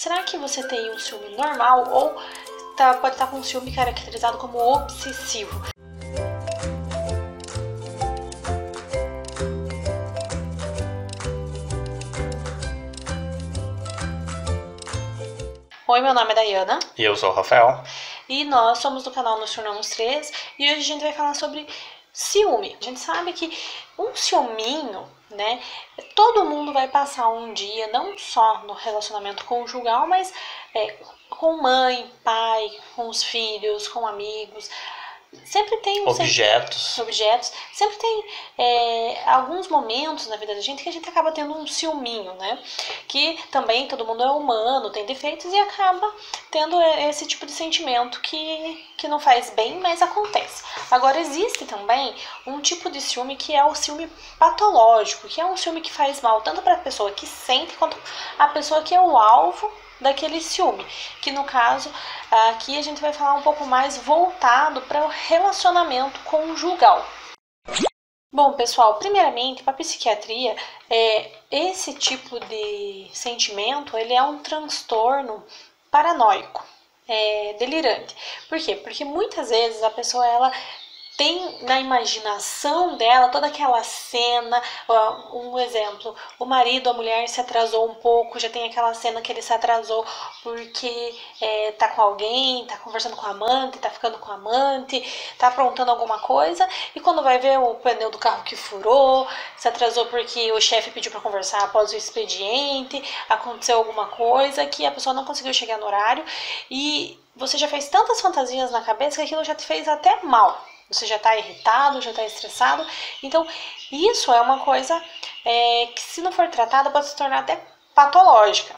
será que você tem um ciúme normal ou tá, pode estar com um ciúme caracterizado como obsessivo? Oi, meu nome é Dayana. E eu sou o Rafael. E nós somos do canal Nos Tornamos Três. E hoje a gente vai falar sobre ciúme. A gente sabe que um ciúminho, né? Todo mundo vai passar um dia, não só no relacionamento conjugal, mas é, com mãe, pai, com os filhos, com amigos sempre tem objetos. Sempre, objetos. Sempre tem é, alguns momentos na vida da gente que a gente acaba tendo um ciúminho, né? Que também todo mundo é humano, tem defeitos e acaba tendo esse tipo de sentimento que, que não faz bem, mas acontece. Agora existe também um tipo de ciúme que é o ciúme patológico, que é um ciúme que faz mal tanto para a pessoa que sente quanto a pessoa que é o alvo daquele ciúme, que no caso aqui a gente vai falar um pouco mais voltado para o relacionamento conjugal. Bom, pessoal, primeiramente, para a psiquiatria, é, esse tipo de sentimento ele é um transtorno paranoico, é, delirante. Por quê? Porque muitas vezes a pessoa ela tem na imaginação dela toda aquela cena, um exemplo, o marido, a mulher se atrasou um pouco, já tem aquela cena que ele se atrasou porque é, tá com alguém, tá conversando com a amante, tá ficando com a amante, tá aprontando alguma coisa, e quando vai ver o pneu do carro que furou, se atrasou porque o chefe pediu para conversar após o expediente, aconteceu alguma coisa que a pessoa não conseguiu chegar no horário e você já fez tantas fantasias na cabeça que aquilo já te fez até mal você já está irritado, já está estressado. Então, isso é uma coisa é, que, se não for tratada, pode se tornar até patológica.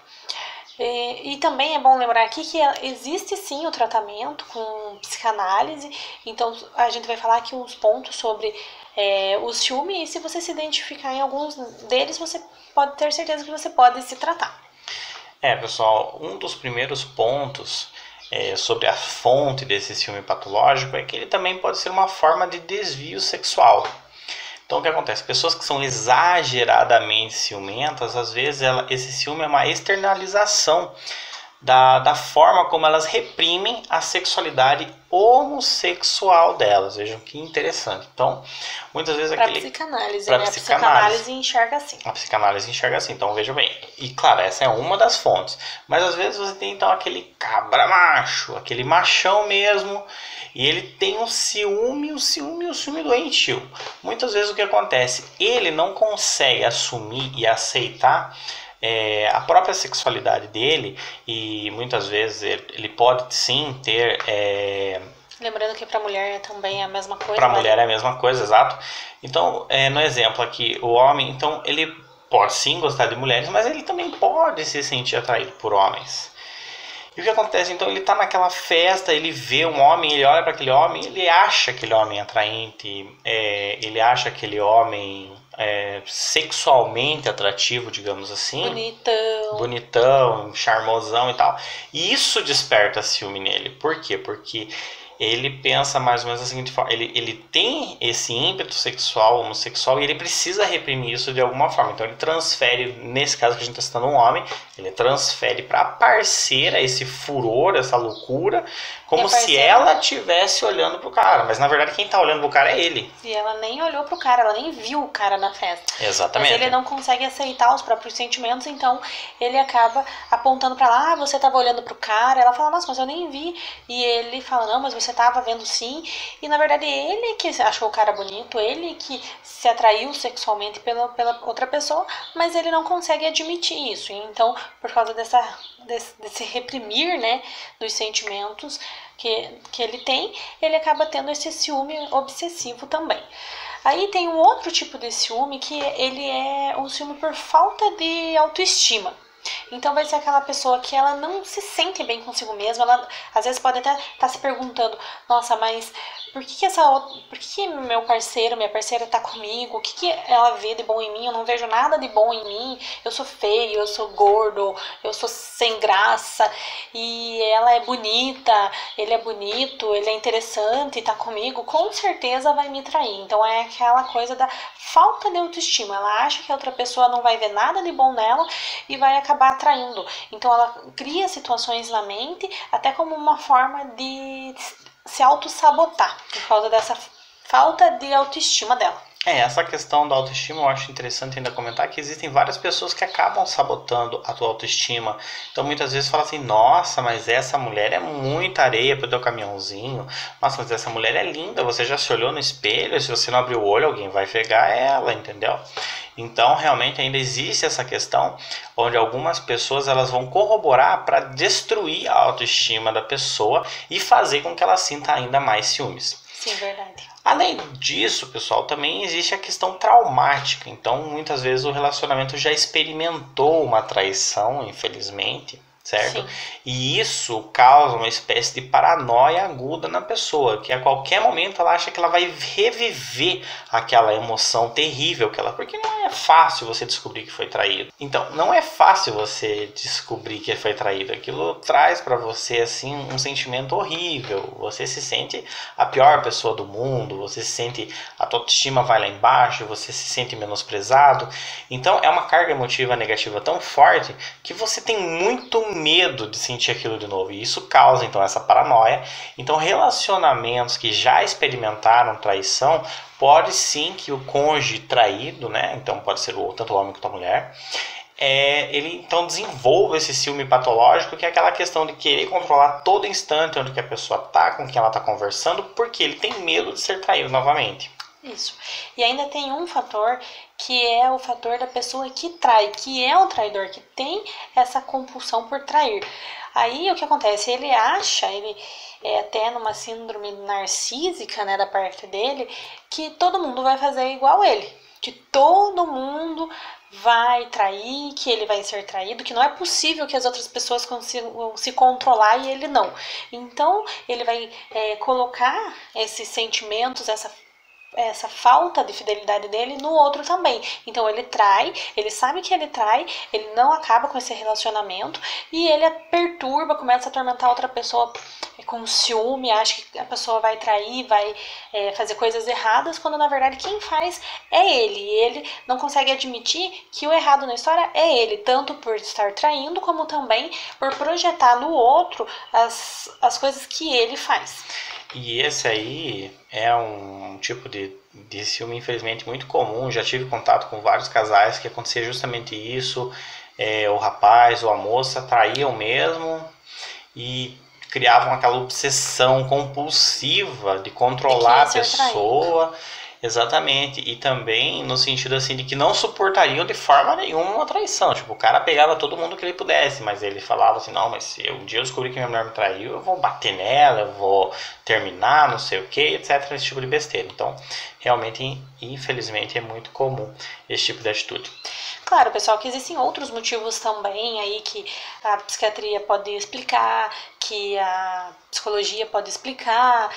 E, e, também é bom lembrar aqui que existe sim o tratamento com psicanálise, então a gente vai falar aqui uns pontos sobre é, o ciúme e se você se identificar em alguns deles, você pode ter certeza que você pode se tratar. É, pessoal, um dos primeiros pontos é, sobre a fonte desse ciúme patológico é que ele também pode ser uma forma de desvio sexual. Então o que acontece? Pessoas que são exageradamente ciumentas, às vezes ela, esse ciúme é uma externalização da, da forma como elas reprimem a sexualidade homossexual delas. Vejam que interessante. Então, muitas vezes pra aquele. Psicanálise, pra né? psicanálise, a psicanálise enxerga assim. A psicanálise enxerga assim. Então, vejam bem. E claro, essa é uma das fontes. Mas às vezes você tem então aquele cabra macho, aquele machão mesmo. E ele tem um ciúme, um ciúme, um ciúme doentio. Muitas vezes o que acontece? Ele não consegue assumir e aceitar é, a própria sexualidade dele e muitas vezes ele pode sim ter é, Lembrando que para mulher também é a mesma coisa. Para mulher é a mesma coisa, exato. Então, é, no exemplo aqui, o homem, então ele pode sim gostar de mulheres, mas ele também pode se sentir atraído por homens. E o que acontece? Então ele está naquela festa, ele vê um homem, ele olha para aquele homem, ele acha aquele homem atraente, é, ele acha aquele homem é, sexualmente atrativo, digamos assim. Bonitão. Bonitão, charmosão e tal. E isso desperta ciúme nele. Por quê? Porque ele pensa mais ou menos da seguinte forma: ele, ele tem esse ímpeto sexual, homossexual, e ele precisa reprimir isso de alguma forma. Então ele transfere, nesse caso que a gente está citando um homem, ele transfere para a parceira esse furor, essa loucura, como se ela estivesse olhando pro cara. Mas na verdade quem está olhando pro cara é ele. E ela nem olhou pro cara, ela nem viu o cara na festa. Exatamente. Mas ele não consegue aceitar os próprios sentimentos, então ele acaba apontando para lá, ah, você estava olhando pro cara. Ela fala, nossa, mas eu nem vi. E ele fala, não, mas você você estava vendo sim, e na verdade ele que achou o cara bonito, ele que se atraiu sexualmente pela, pela outra pessoa, mas ele não consegue admitir isso. Então, por causa dessa, desse, desse reprimir né, dos sentimentos que, que ele tem, ele acaba tendo esse ciúme obsessivo também. Aí tem um outro tipo de ciúme que ele é um ciúme por falta de autoestima. Então vai ser aquela pessoa que ela não se sente bem consigo mesma, ela às vezes pode até estar tá se perguntando, nossa, mas por que, que essa por que, que meu parceiro, minha parceira tá comigo? O que, que ela vê de bom em mim? Eu não vejo nada de bom em mim. Eu sou feio, eu sou gordo, eu sou sem graça e ela é bonita, ele é bonito, ele é interessante, tá comigo, com certeza vai me trair. Então é aquela coisa da falta de autoestima. Ela acha que a outra pessoa não vai ver nada de bom nela e vai acabar atraindo. Então ela cria situações na mente até como uma forma de se auto-sabotar por causa dessa falta de autoestima dela. É, essa questão da autoestima eu acho interessante ainda comentar que existem várias pessoas que acabam sabotando a tua autoestima. Então muitas vezes fala assim, nossa, mas essa mulher é muita areia pro teu caminhãozinho. Nossa, mas essa mulher é linda, você já se olhou no espelho, se você não abrir o olho, alguém vai pegar ela, entendeu? Então realmente ainda existe essa questão onde algumas pessoas elas vão corroborar para destruir a autoestima da pessoa e fazer com que ela sinta ainda mais ciúmes. Sim, verdade. Além disso, pessoal, também existe a questão traumática. Então, muitas vezes o relacionamento já experimentou uma traição, infelizmente certo? Sim. E isso causa uma espécie de paranoia aguda na pessoa, que a qualquer momento ela acha que ela vai reviver aquela emoção terrível que ela, porque não é fácil você descobrir que foi traído. Então, não é fácil você descobrir que foi traído. Aquilo traz para você assim um sentimento horrível. Você se sente a pior pessoa do mundo, você se sente a tua autoestima vai lá embaixo, você se sente menosprezado. Então, é uma carga emotiva negativa tão forte que você tem muito medo de sentir aquilo de novo. E isso causa então essa paranoia. Então, relacionamentos que já experimentaram traição, pode sim que o cônjuge traído, né? Então pode ser o, tanto o homem quanto a mulher. É, ele então desenvolve esse ciúme patológico, que é aquela questão de querer controlar todo instante onde que a pessoa está, com quem ela está conversando, porque ele tem medo de ser traído novamente. Isso. E ainda tem um fator que é o fator da pessoa que trai, que é o traidor, que tem essa compulsão por trair. Aí o que acontece? Ele acha, ele é até numa síndrome narcísica, né, da parte dele, que todo mundo vai fazer igual ele, que todo mundo vai trair, que ele vai ser traído, que não é possível que as outras pessoas consigam se controlar e ele não. Então ele vai é, colocar esses sentimentos, essa essa falta de fidelidade dele no outro também. Então ele trai, ele sabe que ele trai, ele não acaba com esse relacionamento e ele perturba, começa a atormentar outra pessoa com ciúme, acha que a pessoa vai trair, vai é, fazer coisas erradas, quando na verdade quem faz é ele. E ele não consegue admitir que o errado na história é ele, tanto por estar traindo, como também por projetar no outro as, as coisas que ele faz. E esse aí é um tipo de, de ciúme, infelizmente, muito comum. Já tive contato com vários casais que acontecia justamente isso. É, o rapaz ou a moça traíam mesmo e criavam aquela obsessão compulsiva de controlar a pessoa. Traído Exatamente. E também no sentido assim de que não suportariam de forma nenhuma uma traição. Tipo, o cara pegava todo mundo que ele pudesse, mas ele falava assim, não, mas se um dia eu descobrir que minha mulher me traiu, eu vou bater nela, eu vou terminar, não sei o que, etc. Esse tipo de besteira. Então, realmente, infelizmente, é muito comum esse tipo de atitude. Claro, pessoal, que existem outros motivos também aí que a psiquiatria pode explicar, que a psicologia pode explicar,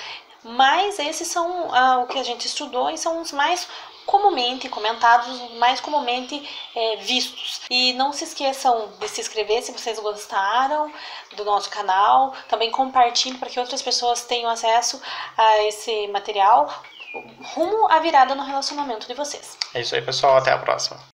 mas esses são ah, o que a gente estudou e são os mais comumente comentados, mais comumente é, vistos. E não se esqueçam de se inscrever se vocês gostaram do nosso canal. Também compartilhe para que outras pessoas tenham acesso a esse material rumo à virada no relacionamento de vocês. É isso aí, pessoal. Até a próxima.